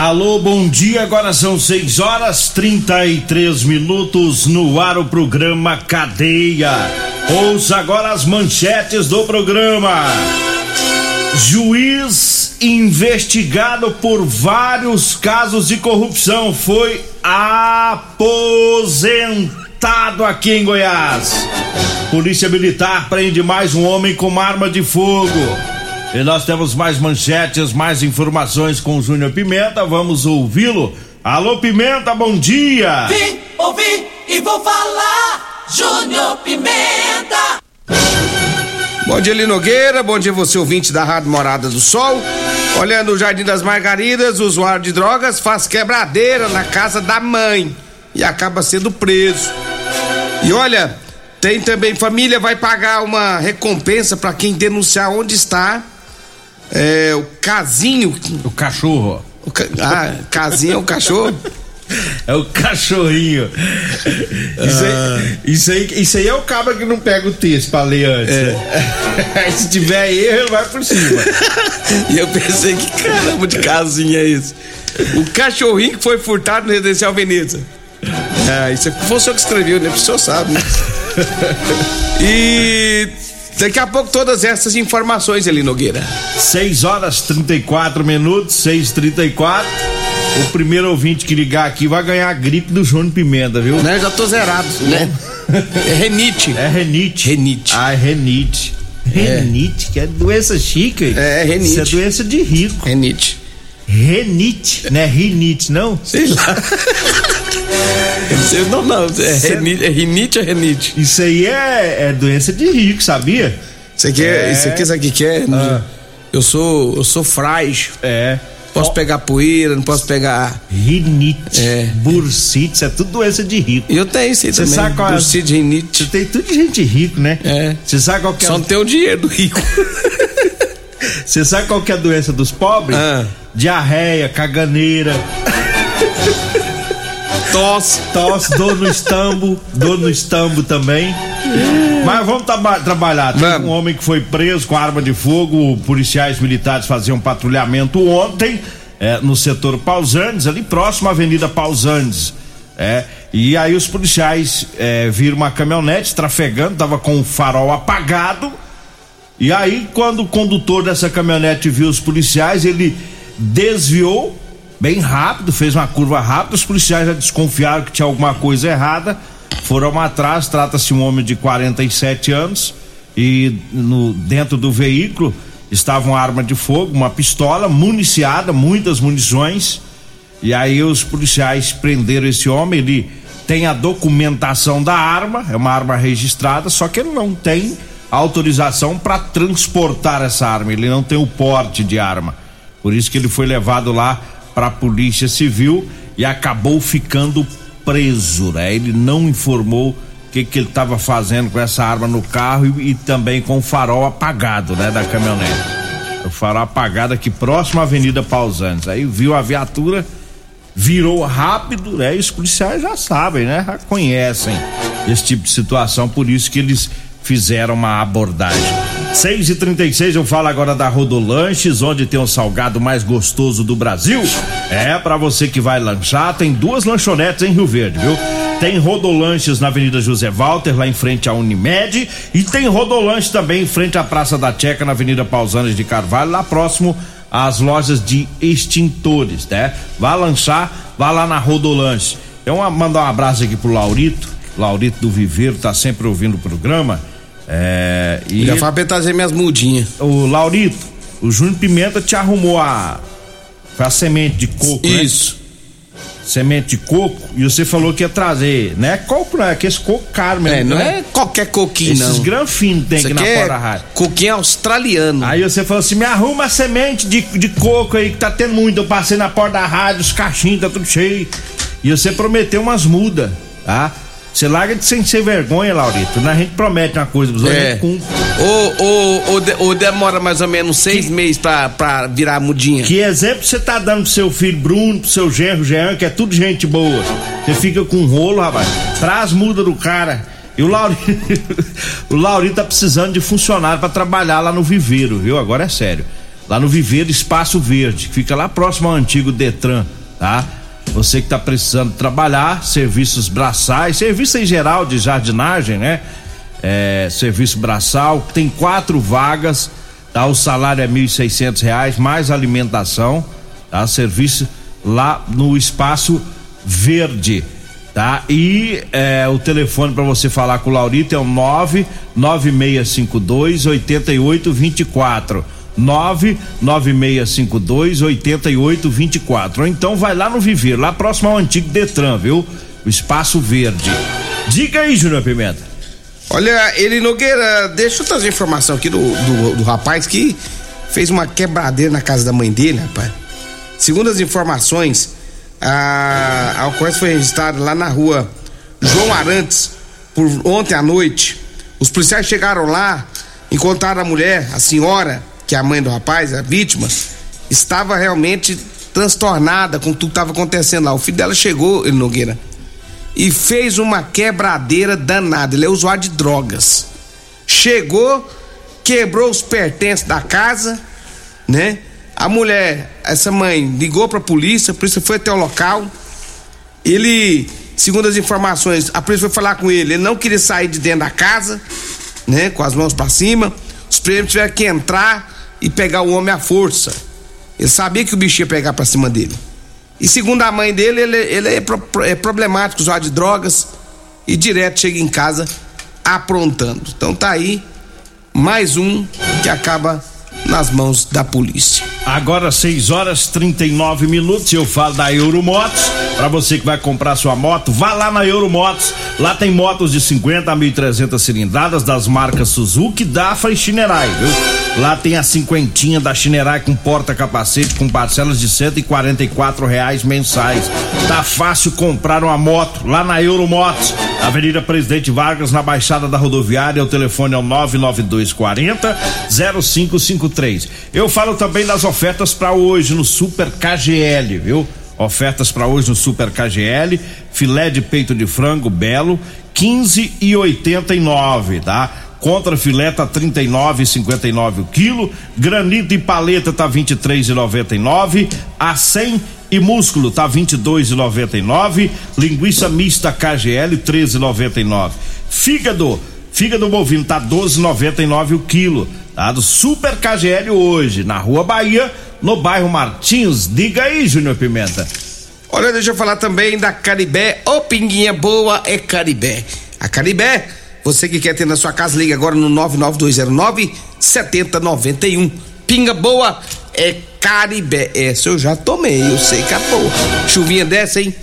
Alô, bom dia. Agora são 6 horas 33 minutos no ar o programa Cadeia. Ouça agora as manchetes do programa. Juiz investigado por vários casos de corrupção foi aposentado aqui em Goiás. Polícia Militar prende mais um homem com arma de fogo. E nós temos mais manchetes, mais informações com o Júnior Pimenta. Vamos ouvi-lo. Alô, Pimenta, bom dia! Vim, ouvi e vou falar. Júnior Pimenta. Bom dia, Linogueira. Bom dia, você ouvinte da Rádio Morada do Sol. Olhando o Jardim das Margaridas, o usuário de drogas faz quebradeira na casa da mãe e acaba sendo preso. E olha, tem também família vai pagar uma recompensa para quem denunciar onde está é, o casinho. O cachorro. O ca... Ah, casinho é o cachorro? É o cachorrinho. Isso, aí, isso, aí, isso aí é o cabra que não pega o texto pra ler antes. É. Se tiver erro, vai por cima. e eu pensei que caramba de casinho é isso. O cachorrinho que foi furtado no Residencial Veneza. É, isso foi o senhor que escreveu, né? O senhor sabe, né? E daqui a pouco todas essas informações ali, Nogueira. 6 horas 34 minutos, 6h34. O primeiro ouvinte que ligar aqui vai ganhar a gripe do Júnior Pimenta, viu? Né? Já tô zerado, né? É renite. É renite. Renite. Ah, é renite. Renite, que é doença chique. É, é renite. Isso é doença de rico. Renite. Renite, não é rinite, não? Sei lá. Sei, não, não. É, Cê- renite, é rinite ou renite? Isso aí é, é doença de rico, sabia? Isso aqui é, É. isso aqui sabe o que que é? Ah. Eu sou, eu sou frágil. É. Posso pegar poeira, não posso pegar. Rinite, É. bursite, isso é tudo doença de rico. Eu tenho isso aí Você também. sabe qual é? Bursite, Você rinite. tem tudo de gente rico, né? É. Você sabe qual que é, Só não tem o dinheiro do rico. você sabe qual que é a doença dos pobres? Ah. Diarreia, caganeira, Tosse. tosse, dor no estambo, dor no estambo também. Mas vamos traba- trabalhar. Tem Vamos. um homem que foi preso com arma de fogo. Policiais militares faziam patrulhamento ontem é, no setor Pausantes, ali próximo à Avenida Pausantes. É, e aí os policiais é, viram uma caminhonete trafegando, tava com o farol apagado. E aí, quando o condutor dessa caminhonete viu os policiais, ele desviou bem rápido, fez uma curva rápida. Os policiais já desconfiaram que tinha alguma coisa errada, foram atrás. Trata-se de um homem de 47 anos e no dentro do veículo estava uma arma de fogo, uma pistola municiada, muitas munições. E aí os policiais prenderam esse homem, ele tem a documentação da arma, é uma arma registrada, só que ele não tem autorização para transportar essa arma, ele não tem o porte de arma. Por isso que ele foi levado lá para a Polícia Civil e acabou ficando preso, né? Ele não informou o que que ele estava fazendo com essa arma no carro e, e também com o farol apagado, né, da caminhonete. O farol apagado aqui próximo à Avenida Pausantes. Aí viu a viatura, virou rápido, né? E os policiais já sabem, né? Já conhecem esse tipo de situação, por isso que eles fizeram uma abordagem. 6 e 36 eu falo agora da Rodolanches, onde tem o salgado mais gostoso do Brasil. É, para você que vai lanchar, tem duas lanchonetes em Rio Verde, viu? Tem Rodolanches na Avenida José Walter, lá em frente à Unimed, e tem Rodolanches também em frente à Praça da Checa, na Avenida Pausanes de Carvalho, lá próximo às lojas de extintores, né? Vá lanchar, vá lá na Rodolanche. Eu mandar um abraço aqui pro Laurito, Laurito do Viveiro tá sempre ouvindo o programa. É, e Já fala pra trazer minhas mudinhas. o Laurito, o Júnior Pimenta te arrumou a, foi a semente de coco, né? Isso. Semente de coco, e você falou que ia trazer, né? Coco não é, que esse coco caro mesmo. É, não né? é qualquer coquinho, Esses não. granfinos tem Isso aqui na aqui porta é rádio. coquinho australiano. Aí você falou assim: me arruma a semente de, de coco aí que tá tendo muito. Eu passei na porta da rádio, os cachinhos tá tudo cheio. E você prometeu umas mudas, tá? Você larga de sem ser vergonha, Laurito. A gente promete uma coisa pros outros, a É. gente cumpre. Ou, ou, ou, de- ou demora mais ou menos seis meses pra, pra virar mudinha. Que exemplo você tá dando pro seu filho Bruno, pro seu genro Jean, que é tudo gente boa. Você fica com um rolo, rapaz. Traz muda do cara. E o Laurito, o Laurito tá precisando de funcionário pra trabalhar lá no Viveiro, viu? Agora é sério. Lá no Viveiro Espaço Verde, que fica lá próximo ao antigo Detran, tá? Você que tá precisando trabalhar, serviços braçais, serviço em geral de jardinagem, né? É, serviço braçal, tem quatro vagas, tá? O salário é 1.600 reais mais alimentação, tá? Serviço lá no espaço verde, tá? E é, o telefone para você falar com o Laurito é o 99652 8824. 99652 8824. Ou então vai lá no Viver, lá próximo ao antigo Detran, viu? O Espaço Verde. Diga aí, Júnior Pimenta. Olha, ele Nogueira, deixa eu trazer informação aqui do, do, do rapaz que fez uma quebradeira na casa da mãe dele, rapaz. Segundo as informações, a, a ocorrência foi registrada lá na rua João Arantes por ontem à noite. Os policiais chegaram lá, encontraram a mulher, a senhora, que é a mãe do rapaz, a vítima, estava realmente transtornada com tudo que estava acontecendo lá. O filho dela chegou, ele Nogueira, e fez uma quebradeira danada. Ele é usuário de drogas. Chegou, quebrou os pertences da casa, né? A mulher, essa mãe, ligou pra polícia, a polícia foi até o local. Ele, segundo as informações, a polícia foi falar com ele, ele não queria sair de dentro da casa, né? Com as mãos pra cima. Os prêmios tiveram que entrar e pegar o homem à força. Ele sabia que o bicho ia pegar pra cima dele. E segundo a mãe dele, ele, ele é, pro- é problemático, usuário de drogas e direto chega em casa aprontando. Então tá aí mais um que acaba nas mãos da polícia. Agora 6 horas 39 minutos, eu falo da Euromotos. Para você que vai comprar sua moto, vá lá na Euromotos. Lá tem motos de 50 a 1.300 cilindradas das marcas Suzuki, Dafra e Shinerai, viu? Lá tem a cinquentinha da Shinerai com porta-capacete com parcelas de 144 reais mensais. Tá fácil comprar uma moto lá na Euromotos. Avenida Presidente Vargas, na Baixada da Rodoviária. O telefone é o 99240 0553. Eu falo também das ofertas para hoje no Super KGL, viu? Ofertas para hoje no Super KGL, filé de peito de frango belo, 15 e 89, tá? Contra filé tá 39,59 o quilo, granito e paleta tá 23,99, a 100 e músculo tá 22,99, linguiça mista KGL 13,99. Fígado, fígado bovino tá 12,99 o quilo, tá? Do Super KGL hoje, na Rua Bahia, no bairro Martins. Diga aí, Júnior Pimenta. Olha, deixa eu falar também da Caribé. Ô, pinguinha boa é Caribé. A Caribé, você que quer ter na sua casa, liga agora no 99209 7091. Pinga boa é Caribé. Essa eu já tomei, eu sei que é boa. Chuvinha dessa, hein?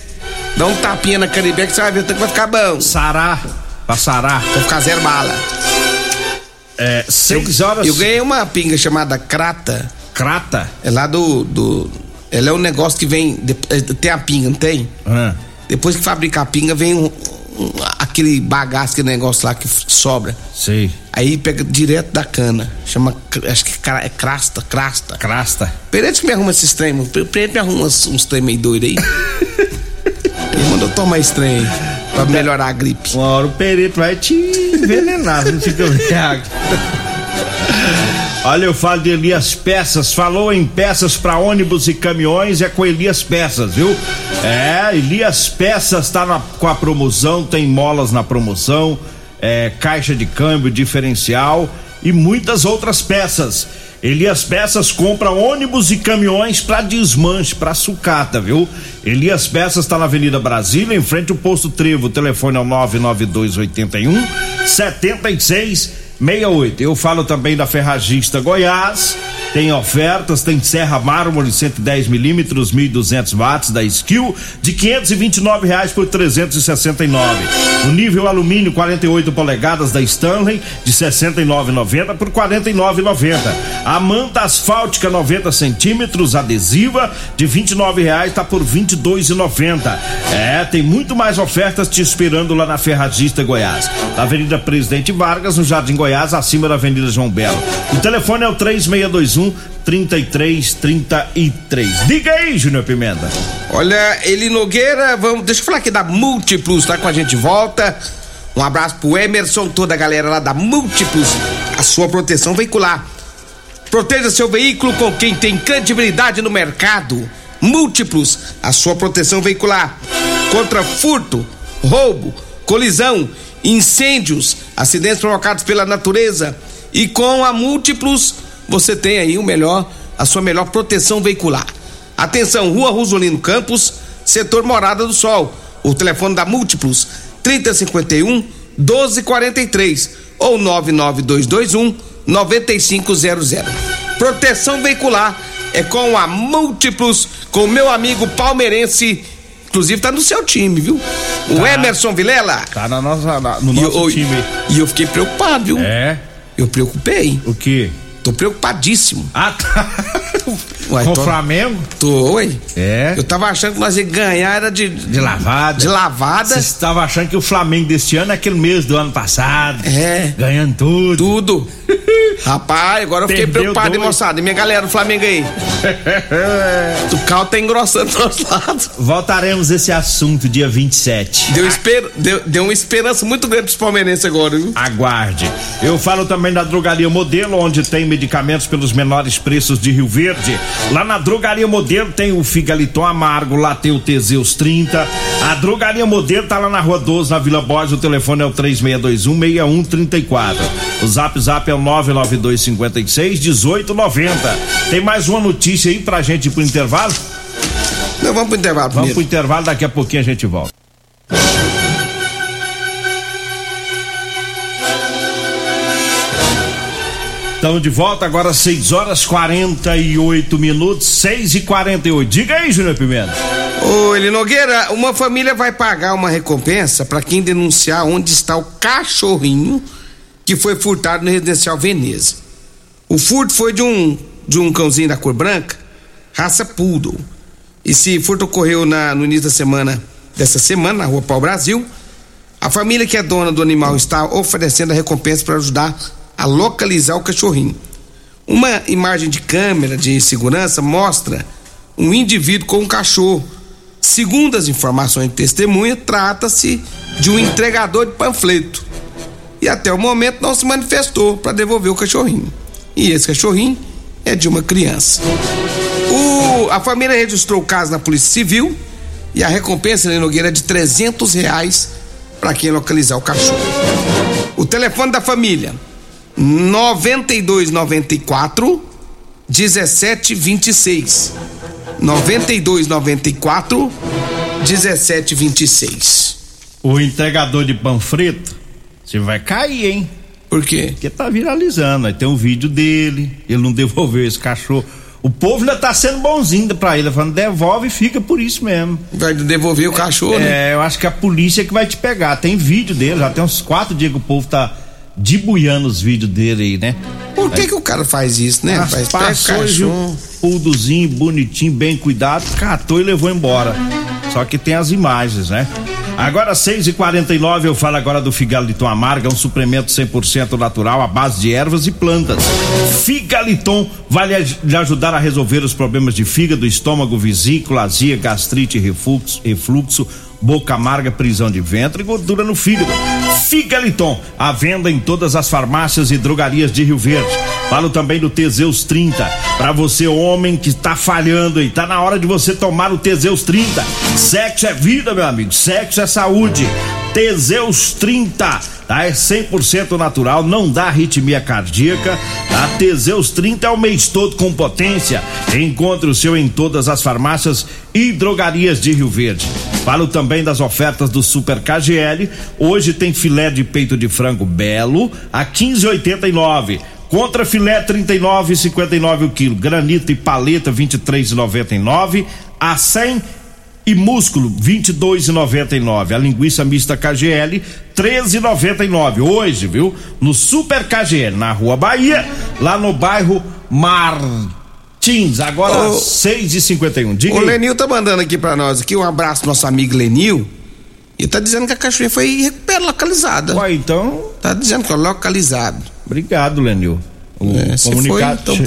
Dá um tapinha na Caribé que você vai ver o que vai ficar bom. Sará, pra sarar. Vai ficar zero bala. É, seis horas. Eu ganhei uma pinga chamada Crata. Crata. É lá do. do ela é um negócio que vem. de- é, Tem a pinga, não tem? Ah, Depois que fabrica a pinga, vem um- um- aquele bagaço, aquele negócio lá que sobra. sei. Aí pega direto da cana. Chama. Acho que é cra- é crasta, crasta. Crasta. Pereira que me arruma esses trem. Pereira me arruma uns, uns trem meio doido aí. Ele mandou tomar esse trem aí. Pra melhorar a gripe. Uma hora o perito vai te envenenar, não fica. Olha, eu falo de Elias Peças. Falou em peças para ônibus e caminhões, é com Elias Peças, viu? É, Elias Peças tá na- com a promoção, tem molas na promoção, é, caixa de câmbio diferencial e muitas outras peças. Elias Peças compra ônibus e caminhões para desmanche, para sucata, viu? Elias Peças está na Avenida Brasília, em frente ao posto Trevo. O telefone é o 99281 7668. Eu falo também da Ferragista Goiás tem ofertas, tem serra mármore 110 milímetros, 1.200 watts da Skill de 529 reais por 369. O nível alumínio 48 polegadas da Stanley de 69,90 por 49,90. A manta asfáltica 90 centímetros adesiva de 29 reais tá por 22,90. É, tem muito mais ofertas te esperando lá na Ferragista Goiás. Na Avenida Presidente Vargas, no Jardim Goiás, acima da Avenida João Belo. O telefone é o 3621 3333. Diga aí, Júnior Pimenta. Olha, Eli Nogueira, vamos, deixa eu falar aqui da Múltiplos, tá com a gente volta. Um abraço pro Emerson, toda a galera lá da Múltiplos, a sua proteção veicular. Proteja seu veículo com quem tem credibilidade no mercado. Múltiplos, a sua proteção veicular. Contra furto, roubo, colisão, incêndios, acidentes provocados pela natureza. E com a Múltiplos, você tem aí o melhor, a sua melhor proteção veicular. Atenção, Rua Rosolino Campos, setor Morada do Sol. O telefone da Múltiplos 3051 1243 ou 99221 9500. Proteção veicular é com a Múltiplos, com meu amigo palmeirense, inclusive tá no seu time, viu? O tá. Emerson Vilela. Tá na nossa, na, no nosso eu, time. E eu fiquei preocupado, viu? É. Eu preocupei. O quê? Tô preocupadíssimo. Ah, tá. Com o Flamengo? Tô, ué. É. Eu tava achando que nós ia ganhar era de. De lavada. De lavada. Você estava achando que o Flamengo deste ano é aquele mês do ano passado. É. Ganhando tudo. Tudo. Rapaz, agora eu fiquei Perdeu preocupado, hein, moçada? E minha galera do Flamengo aí? o carro tá engrossando do nosso lado. Voltaremos esse assunto dia 27. Deu, esper... deu, deu uma esperança muito grande pros palmeirenses agora, viu? Aguarde. Eu falo também da drogaria modelo, onde tem medicamentos pelos menores preços de Rio Verde. Lá na drogaria modelo tem o Figaliton Amargo, lá tem o Teseus 30. A drogaria modelo tá lá na rua 12, na Vila Borges. O telefone é o 3621 6134. O zap zap é o 99256 1890. Tem mais uma notícia aí pra gente ir pro intervalo? Não, vamos pro intervalo Vamos pro intervalo, daqui a pouquinho a gente volta. Estamos de volta agora 6 horas 48 minutos, 6 e 48 Diga aí, Júnior Pimenta. Ô, Eli Nogueira, uma família vai pagar uma recompensa para quem denunciar onde está o cachorrinho que foi furtado no residencial Veneza. O furto foi de um de um cãozinho da cor branca, raça poodle. Esse furto ocorreu na, no início da semana dessa semana na Rua Pau Brasil. A família que é dona do animal está oferecendo a recompensa para ajudar a localizar o cachorrinho. Uma imagem de câmera de segurança mostra um indivíduo com um cachorro. Segundo as informações de testemunha, trata-se de um entregador de panfleto. E até o momento não se manifestou para devolver o cachorrinho. E esse cachorrinho é de uma criança. O, a família registrou o caso na Polícia Civil e a recompensa, Lê Nogueira, é de 300 reais para quem localizar o cachorro. O telefone da família 9294 1726. 9294 1726. O entregador de panfleto, você vai cair, hein? Por quê? Porque tá viralizando. Aí tem um vídeo dele, ele não devolveu esse cachorro. O povo já tá sendo bonzinho pra ele, falando, devolve e fica por isso mesmo. Vai devolver o cachorro, é, né? É, eu acho que a polícia que vai te pegar. Tem vídeo dele, já tem uns quatro dias que o povo tá debuiando os vídeos dele aí, né? Por que, é. que o cara faz isso, né? Mas faz passou puldozinho, bonitinho, bem cuidado, catou e levou embora. Só que tem as imagens, né? Agora 6 e 49 eu falo agora do Figaliton Amarga, um suplemento 100% natural à base de ervas e plantas. Figaliton vai lhe ajudar a resolver os problemas de fígado, estômago, vesícula, azia, gastrite, refluxo, refluxo boca amarga, prisão de ventre e gordura no fígado. Figaliton, à venda em todas as farmácias e drogarias de Rio Verde. Falo também do Teseus 30. Para você, homem que está falhando aí, tá na hora de você tomar o Teseus 30. Sexo é vida, meu amigo. Sexo é saúde. Teseus 30 tá? É 100% natural, não dá arritmia cardíaca. A Teseus 30 é o mês todo com potência. Encontre o seu em todas as farmácias e drogarias de Rio Verde. Falo também das ofertas do Super KGL. Hoje tem filé de peito de frango belo a 15,89. Contra filé 39,59 o quilo. Granito e paleta 23,99 a 100 e músculo 22,99. A linguiça mista KGL 13,99. Hoje, viu? No Super KGL, na Rua Bahia, lá no bairro Martins. Agora Ô, 6h51. Diga O. Lenil tá mandando aqui pra nós aqui um abraço nosso amigo Lenil. E tá dizendo que a cachoeira foi recupera localizada. Ué, então, Tá dizendo que é localizado. obrigado, Lenil. O É, se foi, então che-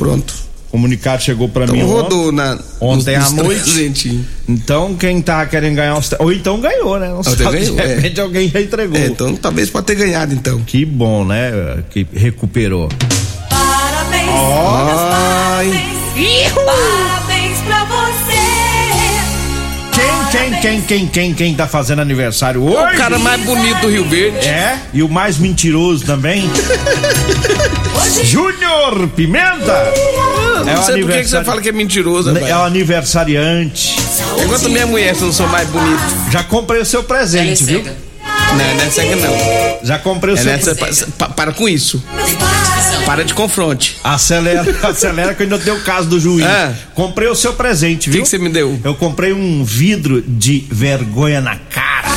pronto. comunicado chegou pra Então mim ontem. rodou na, ontem nos- à nos noite. trezentinhos. Então, quem tá querendo ganhar uns. Ou então ganhou, né? Não Ontem sabe, ganhou, de é. repente alguém já entregou. É, então talvez pode ter ganhado então. Que bom, né? Que recuperou. Parabéns, meus parabéns. Parabéns pra você. Quem, quem, quem, quem, quem, quem tá fazendo aniversário hoje? O cara mais bonito do Rio Verde. É, e o mais mentiroso também. Júnior Pimenta! Não É o sei por que que você fala que é mentiroso, É o aniversariante. Enquanto minha mulher, se eu não sou mais bonito. Já comprei o seu presente, viu? Não, não é cega não. Já comprei o É seu nessa, pa- pa- para com isso. Para de confronte. Acelera, acelera que ainda deu o caso do juiz. Ah. Comprei o seu presente, O viu? que que você me deu? Eu comprei um vidro de vergonha na cara.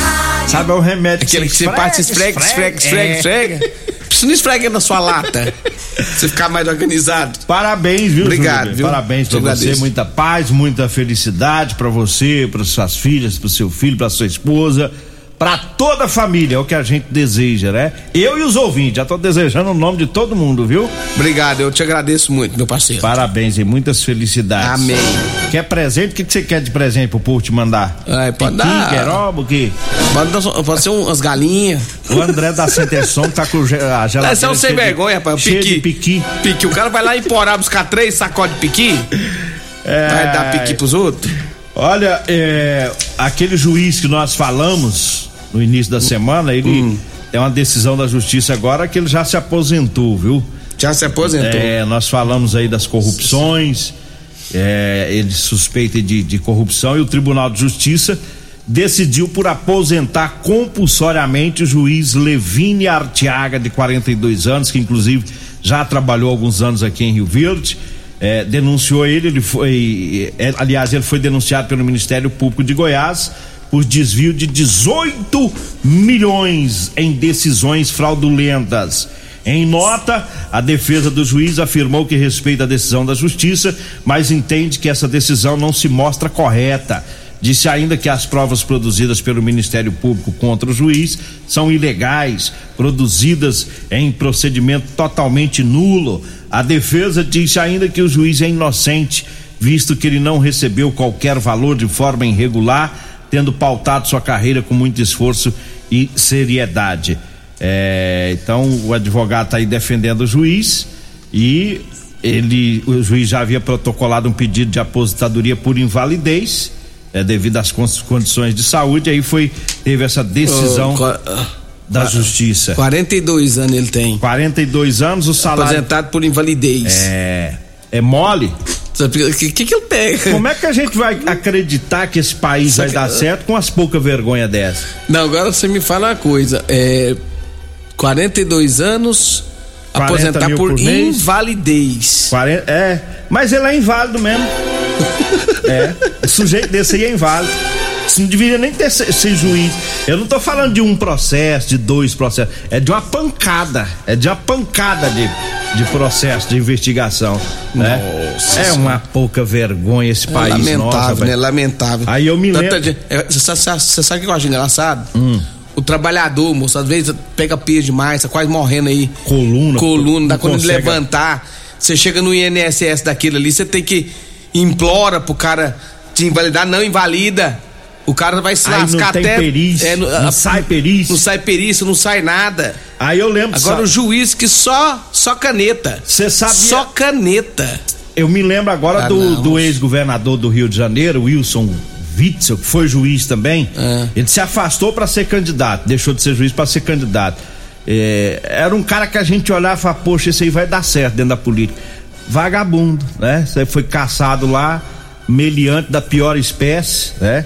Sabe, é o remédio Aquele que você parte, esfrega, esfrega, esfrega, É. esfrega. Você não esfrega na sua lata. Você ficar mais organizado. Parabéns, viu, Obrigado, viu? Parabéns Te pra você, agradeço. muita paz, muita felicidade pra você, para suas filhas, pro seu filho, pra sua esposa, pra toda a família, é o que a gente deseja, né? Eu e os ouvintes, já tô desejando o nome de todo mundo, viu? Obrigado, eu te agradeço muito, meu parceiro. Parabéns e muitas felicidades. Amém. Quer presente? O que, que você quer de presente pro povo te mandar? Ai, pode Piqui, dar. queroba, o quê? Pode, pode ser umas galinhas. O André da Centerson tá com a geladeira Esse é um sem vergonha, rapaz. Piqui. de piqui. Piqui. O cara vai lá em Porá buscar três sacodes de piqui. Vai dar piqui pros outros. Olha, é, aquele juiz que nós falamos no início da semana, ele Hum. é uma decisão da justiça agora que ele já se aposentou, viu? Já se aposentou. É, nós falamos aí das corrupções, é, ele suspeita de, de corrupção e o Tribunal de Justiça decidiu por aposentar compulsoriamente o juiz Levine Artiaga, de 42 anos, que inclusive já trabalhou alguns anos aqui em Rio Verde. É, denunciou ele, ele foi. é, aliás, ele foi denunciado pelo Ministério Público de Goiás por desvio de 18 milhões em decisões fraudulentas. Em nota, a defesa do juiz afirmou que respeita a decisão da justiça, mas entende que essa decisão não se mostra correta. Disse ainda que as provas produzidas pelo Ministério Público contra o juiz são ilegais, produzidas em procedimento totalmente nulo. A defesa disse ainda que o juiz é inocente, visto que ele não recebeu qualquer valor de forma irregular, tendo pautado sua carreira com muito esforço e seriedade. É, então o advogado está aí defendendo o juiz e ele, o juiz já havia protocolado um pedido de aposentadoria por invalidez, é, devido às con- condições de saúde, aí foi teve essa decisão qua- da justiça. 42 anos ele tem. 42 anos, o salário Aposentado por invalidez. é, é mole. O que, que, que ele pega? Como é que a gente vai acreditar que esse país vai dar certo com as poucas vergonha dessa? Não, agora você me fala uma coisa. É. 42 anos, 40 aposentar mil por, por invalidez. 40, é, mas ele é inválido mesmo. É, sujeito desse aí é inválido. Isso não deveria nem ter ser, ser juiz. Eu não tô falando de um processo, de dois processos. É de uma pancada. É de uma pancada de, de processo de investigação. Né? Nossa é uma pouca vergonha esse É país. lamentável, nossa, né? Lamentável. Aí eu me lembro- Hum. é, Você sabe, o que eu acho engraçado? O trabalhador, moço, às vezes pega peso demais, tá quase morrendo aí. Coluna, Coluna, dá quando consegue- levantar. Você chega no INSS daquele ali, você tem que implora pro cara te invalidar, não invalida. O cara vai se Aí não lascar tem até. perícia, não sai perícia. Não sai perícia, não sai nada. Aí eu lembro. Agora o sabe, juiz que só só caneta. Você sabia- Só caneta. eu me lembro agora Ah, do, não, do ex-governador do Rio de Janeiro, Wilson Witzel, que foi juiz também. É. Ele se afastou para ser candidato, deixou de ser juiz para ser candidato. É, era um cara que a gente olhava e falava, poxa, esse aí vai dar certo dentro da política. Vagabundo, né? Você foi caçado lá, meliante da pior espécie, né?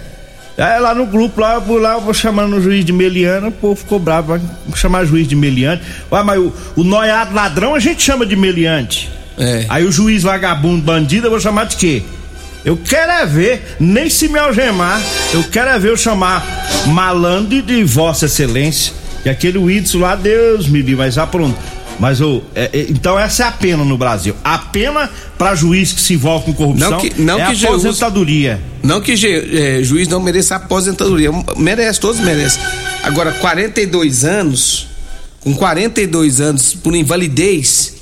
Aí lá no grupo, lá, eu, lá eu vou chamando o juiz de meliano, o povo ficou bravo, vai chamar juiz de meliante. Ué, mas o, o noiado ladrão a gente chama de meliante. É. Aí o juiz vagabundo bandido eu vou chamar de quê? Eu quero é ver, nem se me algemar, eu quero é ver eu chamar malandro de, Vossa Excelência. E aquele Whitson lá, Deus me livre, mas já pronto. Mas eu, é, é, então essa é a pena no Brasil. A pena para juiz que se envolve com corrupção Não que- não é que aposentadoria. Não que é, juiz não mereça aposentadoria. Merece, todos merecem. Agora, 42 anos, com 42 anos por invalidez,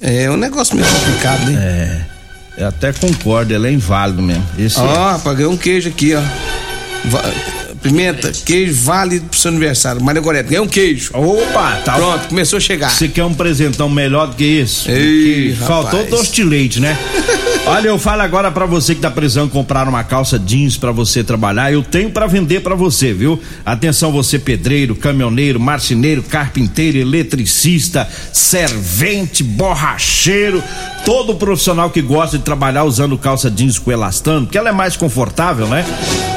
é um negócio meio complicado, né? Eu até concordo, ele é inválido mesmo. Ó, paguei um queijo aqui, ó. Va- Pimenta, queijo válido pro seu aniversário. Mário Goreto, ganhei um queijo. Opa, tá. Pronto, começou a chegar. Você quer um presentão melhor do que esse? Ei, Faltou doce de leite, né? Olha, eu falo agora pra você que tá precisando comprar uma calça jeans pra você trabalhar, eu tenho pra vender pra você, viu? Atenção você pedreiro, caminhoneiro, marceneiro, carpinteiro, eletricista, servente, borracheiro, todo profissional que gosta de trabalhar usando calça jeans com elastano, porque ela é mais confortável, né?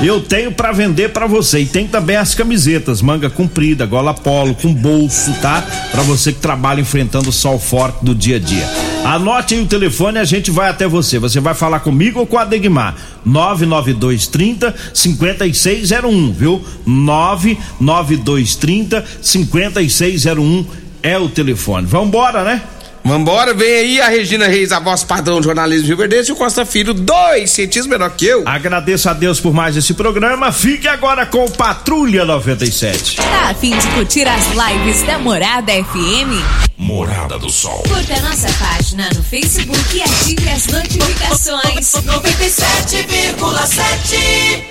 Eu tenho pra vender pra você e tem também as camisetas, manga comprida, gola polo com bolso, tá? Pra você que trabalha enfrentando o sol forte do dia a dia. Anote aí o telefone e a gente vai até você. Você vai falar comigo ou com a Degmar? 99230 5601, viu? 99230 5601 é o telefone. Vambora, né? Vambora, vem aí a Regina Reis, a voz padrão do jornalismo Rio Verde, e o Costa Filho, dois centímetros menor que eu. Agradeço a Deus por mais esse programa. Fique agora com o Patrulha 97. Tá a fim de curtir as lives da Morada FM? Morada do Sol. Curta a nossa página no Facebook e ative as notificações. 97,7.